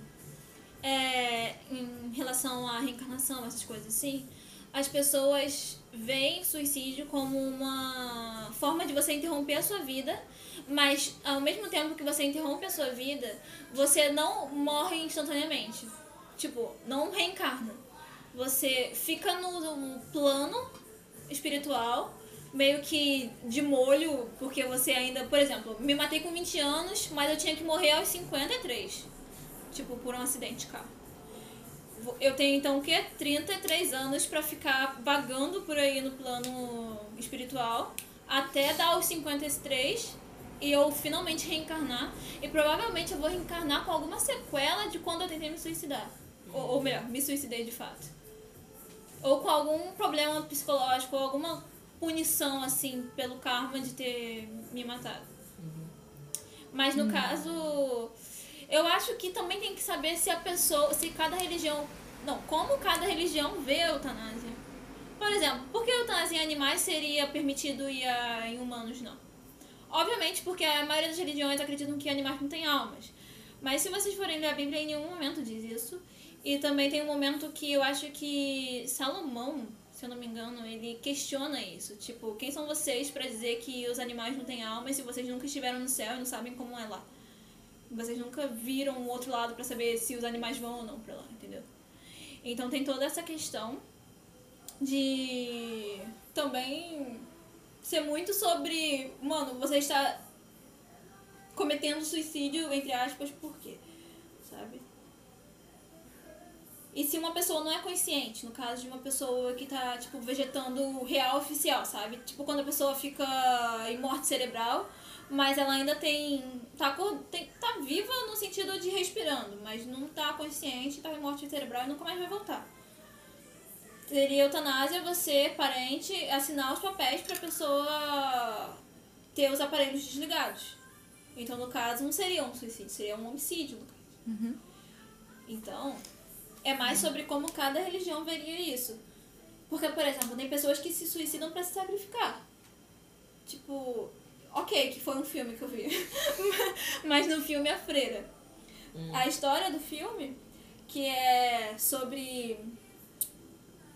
é, em relação à reencarnação, essas coisas assim, as pessoas veem suicídio como uma forma de você interromper a sua vida, mas ao mesmo tempo que você interrompe a sua vida, você não morre instantaneamente. Tipo, não reencarna. Você fica no, no plano espiritual, meio que de molho, porque você ainda, por exemplo, me matei com 20 anos, mas eu tinha que morrer aos 53. Tipo, por um acidente de carro. Eu tenho então o quê? 33 anos pra ficar vagando por aí no plano espiritual até dar os 53 e eu finalmente reencarnar. E provavelmente eu vou reencarnar com alguma sequela de quando eu tentei me suicidar. Ou, ou melhor, me suicidei de fato. Ou com algum problema psicológico, ou alguma punição, assim, pelo karma de ter me matado. Mas no caso, eu acho que também tem que saber se a pessoa, se cada religião. Não, como cada religião vê a eutanásia. Por exemplo, por que a eutanásia em animais seria permitido e a, em humanos não? Obviamente, porque a maioria das religiões acreditam que animais não têm almas. Mas se vocês forem ler a Bíblia, em nenhum momento diz isso. E também tem um momento que eu acho que Salomão, se eu não me engano, ele questiona isso. Tipo, quem são vocês para dizer que os animais não têm alma se vocês nunca estiveram no céu e não sabem como é lá? Vocês nunca viram o outro lado para saber se os animais vão ou não pra lá, entendeu? Então tem toda essa questão de também ser muito sobre, mano, você está cometendo suicídio, entre aspas, por quê? Sabe? E se uma pessoa não é consciente, no caso de uma pessoa que tá, tipo, vegetando real oficial, sabe? Tipo, quando a pessoa fica em morte cerebral, mas ela ainda tem tá, tem. tá viva no sentido de respirando, mas não tá consciente, tá em morte cerebral e nunca mais vai voltar. Seria eutanásia você, parente, assinar os papéis pra pessoa ter os aparelhos desligados. Então, no caso, não seria um suicídio, seria um homicídio, no caso. Uhum. Então, é mais sobre como cada religião veria isso. Porque, por exemplo, tem pessoas que se suicidam para se sacrificar. Tipo, ok, que foi um filme que eu vi. Mas no filme A Freira. A história do filme, que é sobre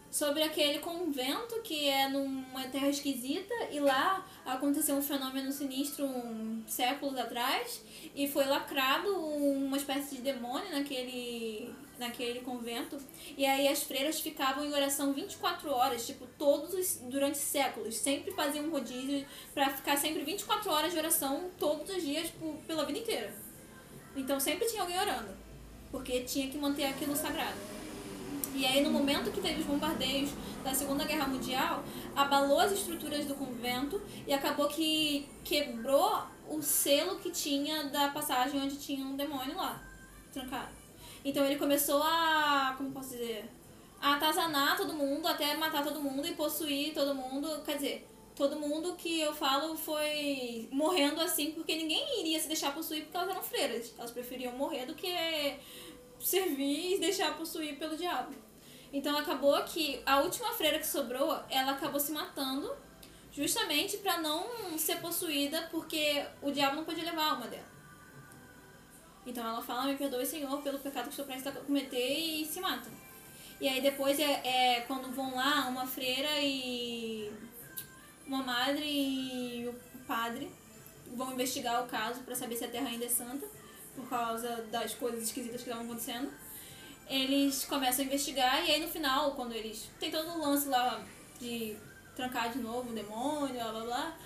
sobre aquele convento que é numa terra esquisita e lá aconteceu um fenômeno sinistro um, séculos atrás e foi lacrado uma espécie de demônio naquele naquele convento e aí as freiras ficavam em oração 24 horas, tipo todos os, durante séculos, sempre faziam um rodízio para ficar sempre 24 horas de oração todos os dias por, pela vida inteira. Então sempre tinha alguém orando, porque tinha que manter aquilo sagrado. E aí, no momento que teve os bombardeios da Segunda Guerra Mundial, abalou as estruturas do convento e acabou que quebrou o selo que tinha da passagem onde tinha um demônio lá, trancado. Então ele começou a. Como posso dizer? A atazanar todo mundo, até matar todo mundo e possuir todo mundo. Quer dizer, todo mundo que eu falo foi morrendo assim, porque ninguém iria se deixar possuir porque elas eram freiras. Elas preferiam morrer do que servir e deixar possuir pelo diabo. Então acabou que a última freira que sobrou, ela acabou se matando justamente para não ser possuída, porque o diabo não podia levar a alma dela. Então ela fala, me perdoe, Senhor, pelo pecado que estou prestes a cometer e se mata. E aí depois é, é quando vão lá uma freira e uma madre e o padre vão investigar o caso para saber se a terra ainda é santa, por causa das coisas esquisitas que estavam acontecendo eles começam a investigar e aí no final, quando eles. Tem todo o lance lá de trancar de novo o demônio, blá blá blá.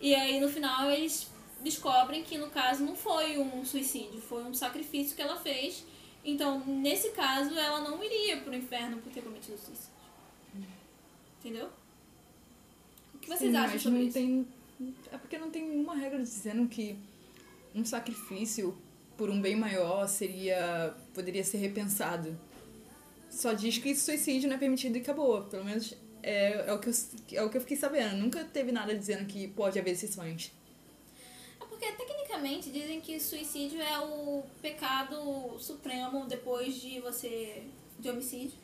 E aí no final eles descobrem que no caso não foi um suicídio, foi um sacrifício que ela fez. Então, nesse caso, ela não iria pro inferno por ter cometido suicídio. Entendeu? O que vocês Sim, acham sobre não isso? Tem, é porque não tem nenhuma regra dizendo que um sacrifício por um bem maior seria poderia ser repensado. Só diz que suicídio não é permitido e acabou. Pelo menos é, é, o, que eu, é o que eu fiquei sabendo. Nunca teve nada dizendo que pode haver exceções. Porque tecnicamente dizem que suicídio é o pecado supremo depois de você. de homicídio.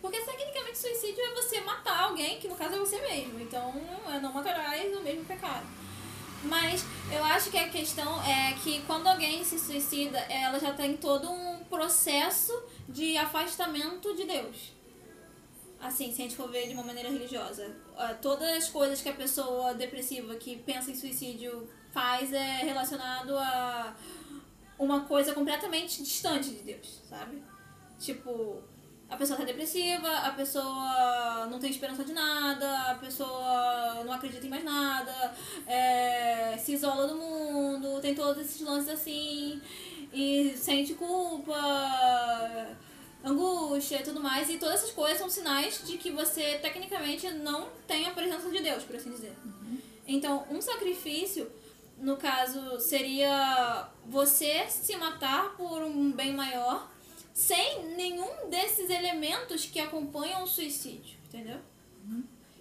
Porque tecnicamente suicídio é você matar alguém, que no caso é você mesmo. Então é não matarás o mesmo pecado. Mas eu acho que a questão é que quando alguém se suicida, ela já tem todo um processo de afastamento de Deus. Assim, se a gente for ver de uma maneira religiosa. Ah, Todas as coisas que a pessoa depressiva que pensa em suicídio faz é relacionado a uma coisa completamente distante de Deus, sabe? Tipo, a pessoa tá depressiva, a pessoa não tem esperança de nada, a pessoa não acredita em mais nada, é, se isola do mundo, tem todos esses lances assim, e sente culpa, angústia e tudo mais, e todas essas coisas são sinais de que você tecnicamente não tem a presença de Deus, por assim dizer. Então, um sacrifício, no caso, seria você se matar por um bem maior sem nenhum desses elementos que acompanham o suicídio, entendeu?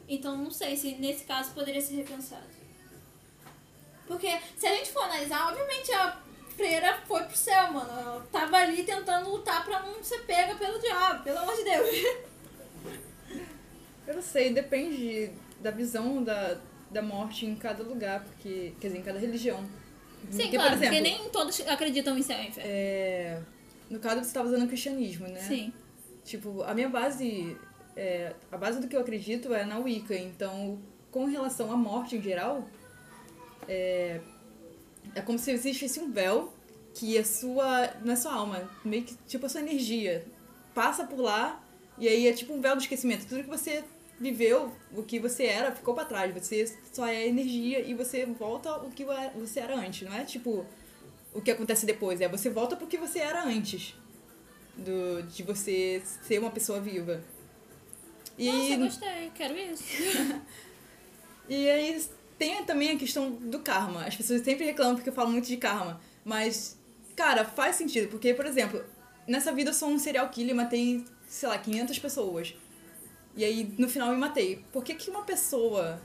Então não sei se nesse caso poderia ser repensado. Porque se a gente for analisar, obviamente a freira foi pro céu, mano. Ela tava ali tentando lutar pra não ser pega pelo diabo, pelo amor de Deus. Eu não sei, depende da visão da, da morte em cada lugar, porque, quer dizer, em cada religião. Sim, porque, claro, por exemplo, porque nem todos acreditam em céu e inferno. é, no caso você estava usando o cristianismo, né? Sim. Tipo, a minha base, é, a base do que eu acredito é na Wicca, então, com relação à morte em geral, é, é como se existisse um véu que a sua, não é sua alma, meio que tipo a sua energia passa por lá e aí é tipo um véu do esquecimento. Tudo que você viveu, o que você era, ficou pra trás. Você só é energia e você volta o que você era antes. Não é tipo o que acontece depois, é você volta pro que você era antes do, de você ser uma pessoa viva. E, Nossa, gostei, quero isso. e aí tem também a questão do karma. As pessoas sempre reclamam porque eu falo muito de karma. Mas, cara, faz sentido. Porque, por exemplo, nessa vida eu sou um serial killer matei, sei lá, 500 pessoas. E aí, no final, me matei. Por que, que uma pessoa,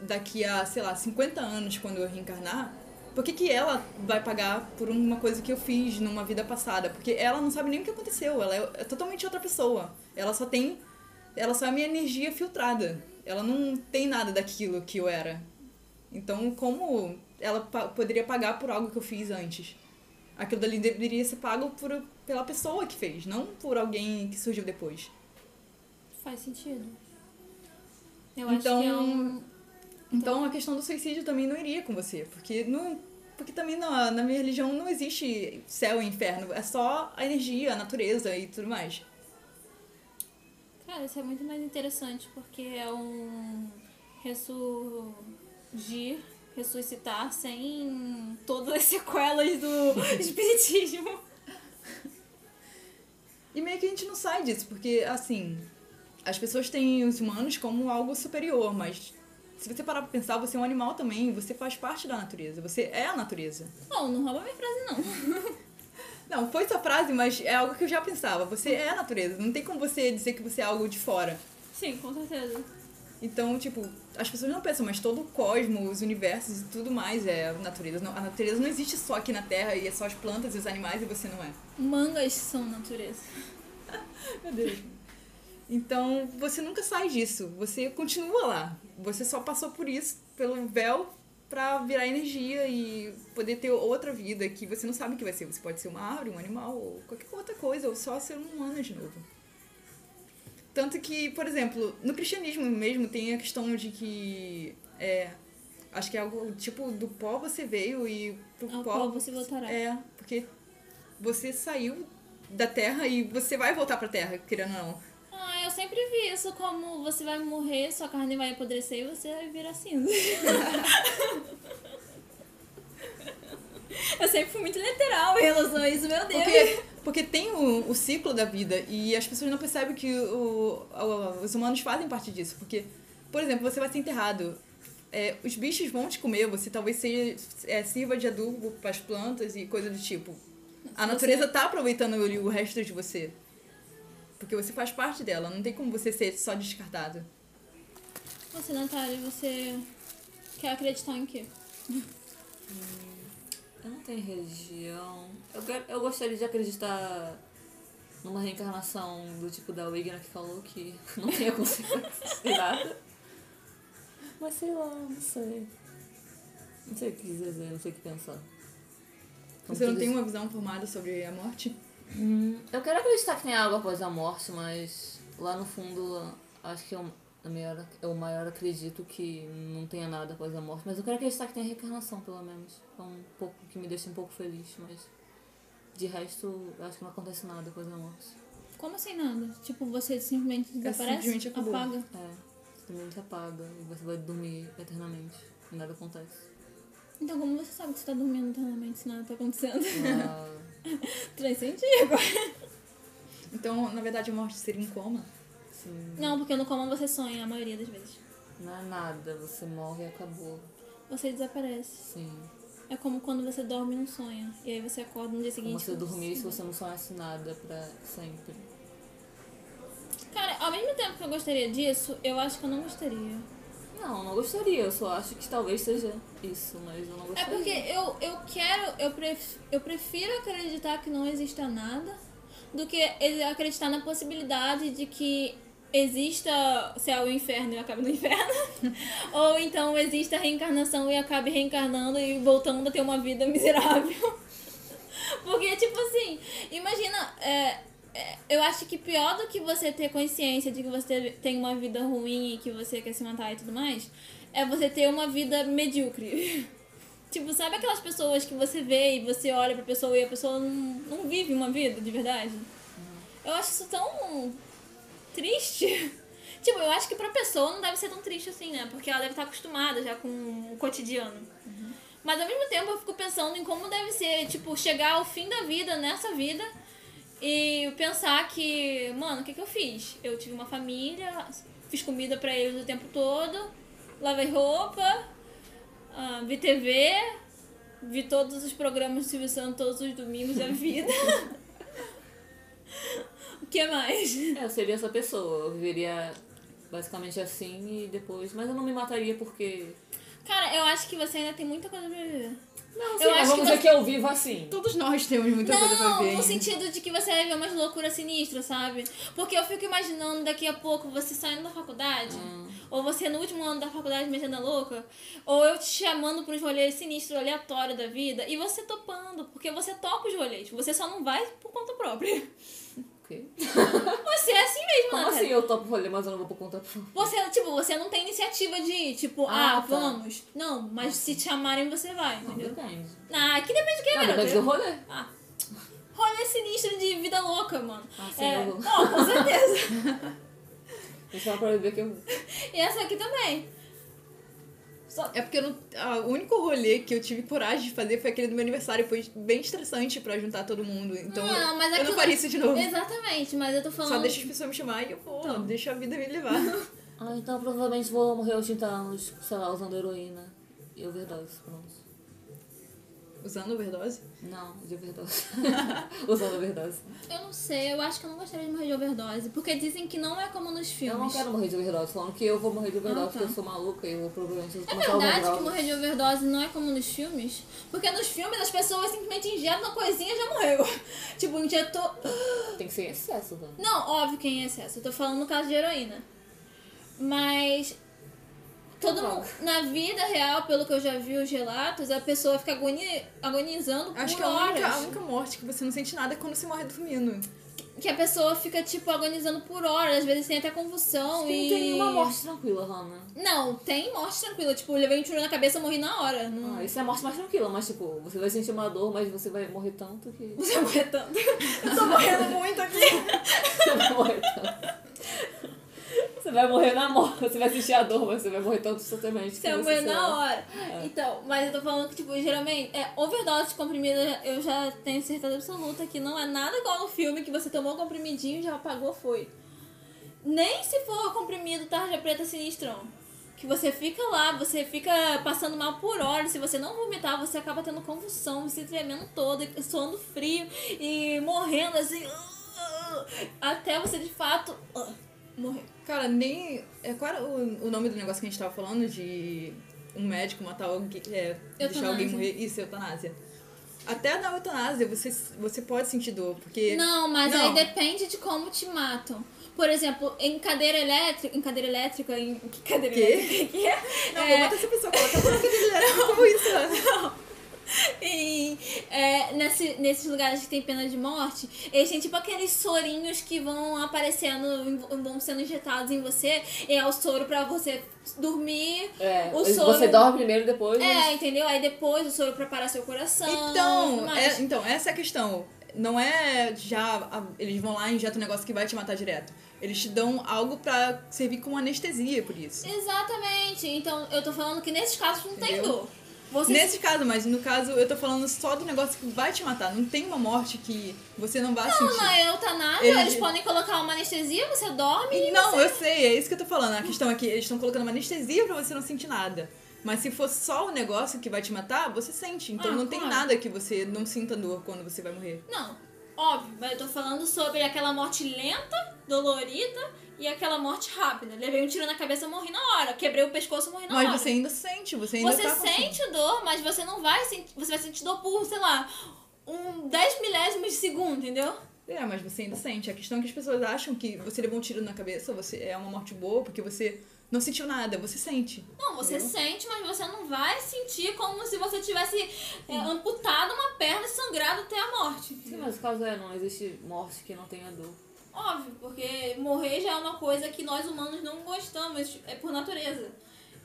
daqui a, sei lá, 50 anos, quando eu reencarnar, por que, que ela vai pagar por uma coisa que eu fiz numa vida passada? Porque ela não sabe nem o que aconteceu. Ela é, é totalmente outra pessoa. Ela só tem. Ela só é a minha energia filtrada. Ela não tem nada daquilo que eu era. Então, como ela pa poderia pagar por algo que eu fiz antes? Aquilo dali deveria ser pago por, pela pessoa que fez, não por alguém que surgiu depois. Faz sentido. Eu Então, acho que é um. Então a questão do suicídio também não iria com você, porque não, porque também na, na minha religião não existe céu e inferno, é só a energia, a natureza e tudo mais. Cara, isso é muito mais interessante porque é um ressurgir, ressuscitar sem todas as sequelas do espiritismo. E meio que a gente não sai disso, porque assim, as pessoas têm os humanos como algo superior, mas se você parar pra pensar, você é um animal também, você faz parte da natureza, você é a natureza. Não, não rouba minha frase, não. Não, foi sua frase, mas é algo que eu já pensava. Você é a natureza, não tem como você dizer que você é algo de fora. Sim, com certeza. Então, tipo, as pessoas não pensam, mas todo o cosmos, os universos e tudo mais é a natureza. Não, a natureza não existe só aqui na Terra e é só as plantas e os animais e você não é. Mangas são natureza. Meu Deus. Então, você nunca sai disso. Você continua lá. Você só passou por isso, pelo véu, pra virar energia e poder ter outra vida que você não sabe o que vai ser. Você pode ser uma árvore, um animal, ou qualquer outra coisa, ou só ser um humano de novo. Tanto que, por exemplo, no cristianismo mesmo tem a questão de que. É, acho que é algo tipo do pó você veio e pro Ao pó. pó você voltará. É, porque você saiu da terra e você vai voltar pra terra, querendo ou não. Ah, eu sempre vi isso como você vai morrer, sua carne vai apodrecer e você vai virar cinza. eu sempre fui muito literal em relação a isso, meu Deus. Porque, porque tem o, o ciclo da vida e as pessoas não percebem que o, o- os humanos fazem parte disso. Porque, por exemplo, você vai ser enterrado. é, os bichos vão te comer, você talvez seja, é, sirva de adubo para as plantas e coisa do tipo. A natureza tá aproveitando o, o resto de você. Porque você faz parte dela, não tem como você ser só descartado. Você, Natália, você quer acreditar em quê? Eu não tenho religião. Eu, quero- eu gostaria de acreditar numa reencarnação do tipo da Wigna que falou que não tinha consequências de nada. Mas sei lá, não sei. Não sei o que dizer, não sei o que pensar. Como Você não tem disse- uma visão formada sobre a morte? Hum, eu quero acreditar que tem algo após a morte, mas lá no fundo acho que eu, a maior, eu maior acredito que não tenha nada após a morte. Mas eu quero acreditar que tem reencarnação, pelo menos. É um pouco que me deixa um pouco feliz, mas de resto eu acho que não acontece nada após a morte. Como assim nada? Tipo, você simplesmente desaparece? simplesmente acabou. Apaga? É, simplesmente apaga e você vai dormir eternamente. E nada acontece. Então como você sabe que você tá dormindo eternamente se nada tá acontecendo? Ah, Três sentidos. Então, na verdade, a morte seria um coma? sim, Não, porque no coma você sonha a maioria das vezes. não é nada, você morre e acabou. Você desaparece. Sim. É como quando você dorme e não sonha. E aí você acorda no dia seguinte. Como se e eu dormisse se você- você não sonhasse nada pra sempre. Cara, ao mesmo tempo que eu gostaria disso, eu acho que eu não gostaria. Não, não gostaria. Eu só acho que talvez seja isso, mas eu não É gostaria. porque eu, eu quero, eu, pref, eu prefiro acreditar que não exista nada do que acreditar na possibilidade de que exista céu e inferno e acabe no inferno. Ou então exista reencarnação e acabe reencarnando e voltando a ter uma vida miserável. Porque, tipo assim, imagina. É, é, eu acho que pior do que você ter consciência de que você tem uma vida ruim e que você quer se matar e tudo mais, é você ter uma vida medíocre. tipo, sabe aquelas pessoas que você vê e você olha pra pessoa e a pessoa não, não vive uma vida de verdade? Eu acho isso tão triste. Tipo, eu acho que pra pessoa não deve ser tão triste assim, né? Porque ela deve estar acostumada já com o cotidiano. Mas ao mesmo tempo eu fico pensando em como deve ser, tipo, chegar ao fim da vida, nessa vida, e pensar que, mano, o que, que eu fiz? Eu tive uma família, fiz comida pra eles o tempo todo, lavei roupa, ah, vi TV, vi todos os programas do Silvio Santos todos os domingos da vida. o que mais? É, eu seria essa pessoa. Eu viveria basicamente assim e depois. Mas eu não me mataria porque. Cara, eu acho que você ainda tem muita coisa pra viver. Não, Eu acho vamos que dizer que eu vivo assim. Todos nós temos muita coisa pra Não, ver. no sentido de que você vai ver umas loucuras sinistras, sabe? Porque eu fico imaginando daqui a pouco você saindo da faculdade, ou você no último ano da faculdade metendo a louca, ou eu te chamando para uns rolês sinistros, aleatórios da vida, e você topando, porque você topa os rolês, você só não vai por conta própria. Quê? Você é assim mesmo, Como assim eu topo rolê, mas eu não vou por conta própria? Você, tipo, você não tem iniciativa de tipo, ah, Ah, tá. vamos. Não, mas se te chamarem, você vai, Não, entendeu? depende. Ah, que depende de quem, Não, garota. depende do rolê. Ah, rolê sinistro de vida louca, mano. Ah, sim, é, eu. Não, com certeza. Deixa pra ver que eu. e essa aqui também. Só... É porque eu não, ah, o único rolê que eu tive coragem de fazer foi aquele do meu aniversário. Foi bem estressante pra juntar todo mundo. Então Não, mas eu aquilo- não faria isso de novo. Exatamente, mas eu tô falando. Só deixa as pessoas me chamar e eu vou. Então. Deixa a vida me levar. Ah, então provavelmente vou morrer aos 30 anos, sei lá, usando heroína e overdose. Pronto. Usando overdose? Não, de overdose. usando overdose. Eu não sei, eu acho que eu não gostaria de morrer de overdose. Porque dizem que não é como nos filmes. Eu não quero morrer de overdose, falando que eu vou morrer de overdose Ah, tá. porque eu sou maluca e eu vou provavelmente É verdade que morrer de overdose não é como nos filmes? Porque nos filmes as pessoas simplesmente injetam uma coisinha e já morreu. tipo, injetou. Tem que ser em excesso, Dani. Não, óbvio que é em excesso. Eu tô falando no caso de heroína. Mas. Todo Tá mundo, na vida real, pelo que eu já vi os relatos, a pessoa fica agoni, agonizando por Acho que a horas. única, a única morte que você não sente nada é quando você morre dormindo. Que a pessoa fica, tipo, agonizando por horas, às vezes tem até convulsão Não e. tem nenhuma morte tranquila, Hannah. Não, tem morte tranquila. Tipo, eu levei um tiro na cabeça e morri na hora. Não... Ah, isso é a morte mais tranquila, mas tipo, você vai sentir uma dor, mas você vai morrer tanto que. Você morrer tanto. Eu tô morrendo muito aqui. Você vai morrer tanto. Você vai morrer na morte, você vai sentir a dor, mas você vai morrer tanto instantaneamente. Você vai morrer na hora. Então, mas eu tô falando que, tipo, geralmente, é overdose de comprimido, eu já tenho certeza absoluta que não é nada igual no filme que você tomou comprimidinho, já apagou, foi. Nem se for comprimido tarja preta sinistrão. Que você fica lá, você fica passando mal por horas. Se você não vomitar, você acaba tendo convulsão, se tremendo todo, e suando frio e morrendo assim. Até você de fato ah, morrer. Cara, nem. É, qual era o, o nome do negócio que a gente tava falando? De um médico matar alguém. É, deixar alguém morrer. Isso, eutanásia. Até na eutanásia você, você pode sentir dor, porque. Não, mas Não. aí depende de como te matam. Por exemplo, em cadeira elétrica. Em cadeira elétrica, em. Que cadeira Quê? elétrica que é? Não, É, vou matar essa pessoa, coloca a boca dele direto. Como isso? né? em, é, nesse, nesses lugares que tem pena de morte, eles têm tipo aqueles sorinhos que vão aparecendo, vão sendo injetados em você. E é o soro pra você dormir. É, O você soro- dorme primeiro depois. É, entendeu? Aí depois o soro pra parar seu coração. Então, é- então, essa é a questão. Não é já. a- Eles vão lá e injetam um negócio que vai te matar direto. Eles te dão algo pra servir como anestesia, por isso. Exatamente. Então, eu tô falando que nesses casos não tem Entendeu? dor. Você Nesse caso, mas no caso eu tô falando só do negócio que vai te matar. Não tem uma morte que você não vai Não, sentir. na eutanásia, Eles- eles podem colocar uma anestesia, você dorme e Não, eu sei, é isso que eu tô falando. A questão é que eles estão colocando uma anestesia pra você não sentir nada. Mas se for só o negócio que vai te matar, você sente. Então Ah, não tem claro. nada que você não sinta dor quando você vai morrer. Não, óbvio, mas eu tô falando sobre aquela morte lenta, dolorida e aquela morte rápida. Levei um tiro na cabeça, morri na hora. Quebrei o pescoço, morri na Mas hora. você ainda sente, você ainda Você tá com sente dor, mas você não vai sentir. Você vai sentir dor por, sei lá, um 10 milésimos de segundo, entendeu? É, mas você ainda sente. A questão é que as pessoas acham que você levou um tiro na cabeça, você é uma morte boa, porque você não sentiu nada, você sente. Não, você Entendeu? sente, mas você não vai sentir como se você tivesse é, amputado uma perna e sangrado até a morte. Sim, mas o caso é, não existe morte que não tenha dor. Óbvio, porque morrer já é uma coisa que nós humanos não gostamos, é por natureza.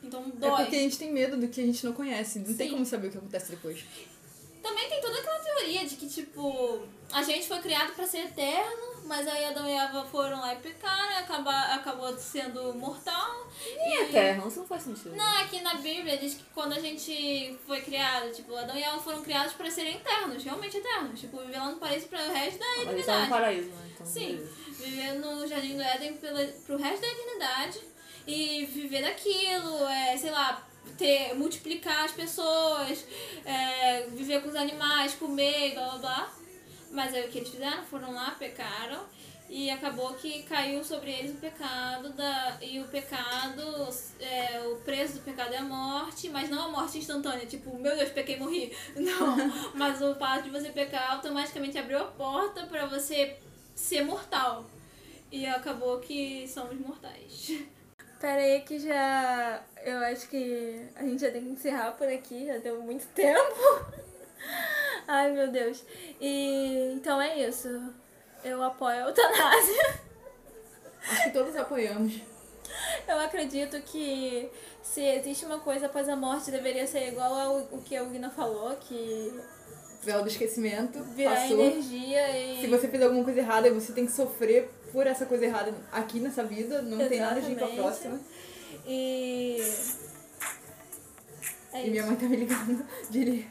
Então É dói. porque a gente tem medo do que a gente não conhece. Não tem Sim. como saber o que acontece depois. Também tem toda aquela teoria de que, tipo, a gente foi criado pra ser eterno, mas aí Adão e Eva foram lá e pecaram, acaba, acabou sendo mortal. E eterno, isso não faz sentido. Não, aqui na Bíblia diz que quando a gente foi criado, tipo, Adão e Eva foram criados pra serem eternos, realmente eternos. Tipo, viver lá no paraíso pro resto da Ah, Mas no eternidade. paraíso, né? Então, Sim, beleza. viver no Jardim do Éden pela, pro resto da eternidade e viver daquilo, é, sei lá, ter, multiplicar as pessoas, é, viver com os animais, comer, blá blá blá. Mas aí o que eles fizeram? Foram lá, pecaram e acabou que caiu sobre eles o pecado da e o pecado é, o preço do pecado é a morte mas não a morte instantânea tipo meu Deus pequei morri não mas o fato de você pecar automaticamente abriu a porta para você ser mortal e acabou que somos mortais Pera aí que já. Eu acho que a gente já tem que encerrar por aqui, já deu muito tempo. Ai meu Deus. E então é isso. Eu apoio a eutanásia. Acho que todos apoiamos. Eu acredito que se existe uma coisa após a morte, deveria ser igual ao o que a Ugna falou, que Véu do esquecimento, virar passou. energia e. Se você fez alguma coisa errada, você tem que sofrer por essa coisa errada aqui nessa vida. Não tem nada de ir pra Exatamente. próxima. E. É E minha isso. mãe tá me ligando. Diria.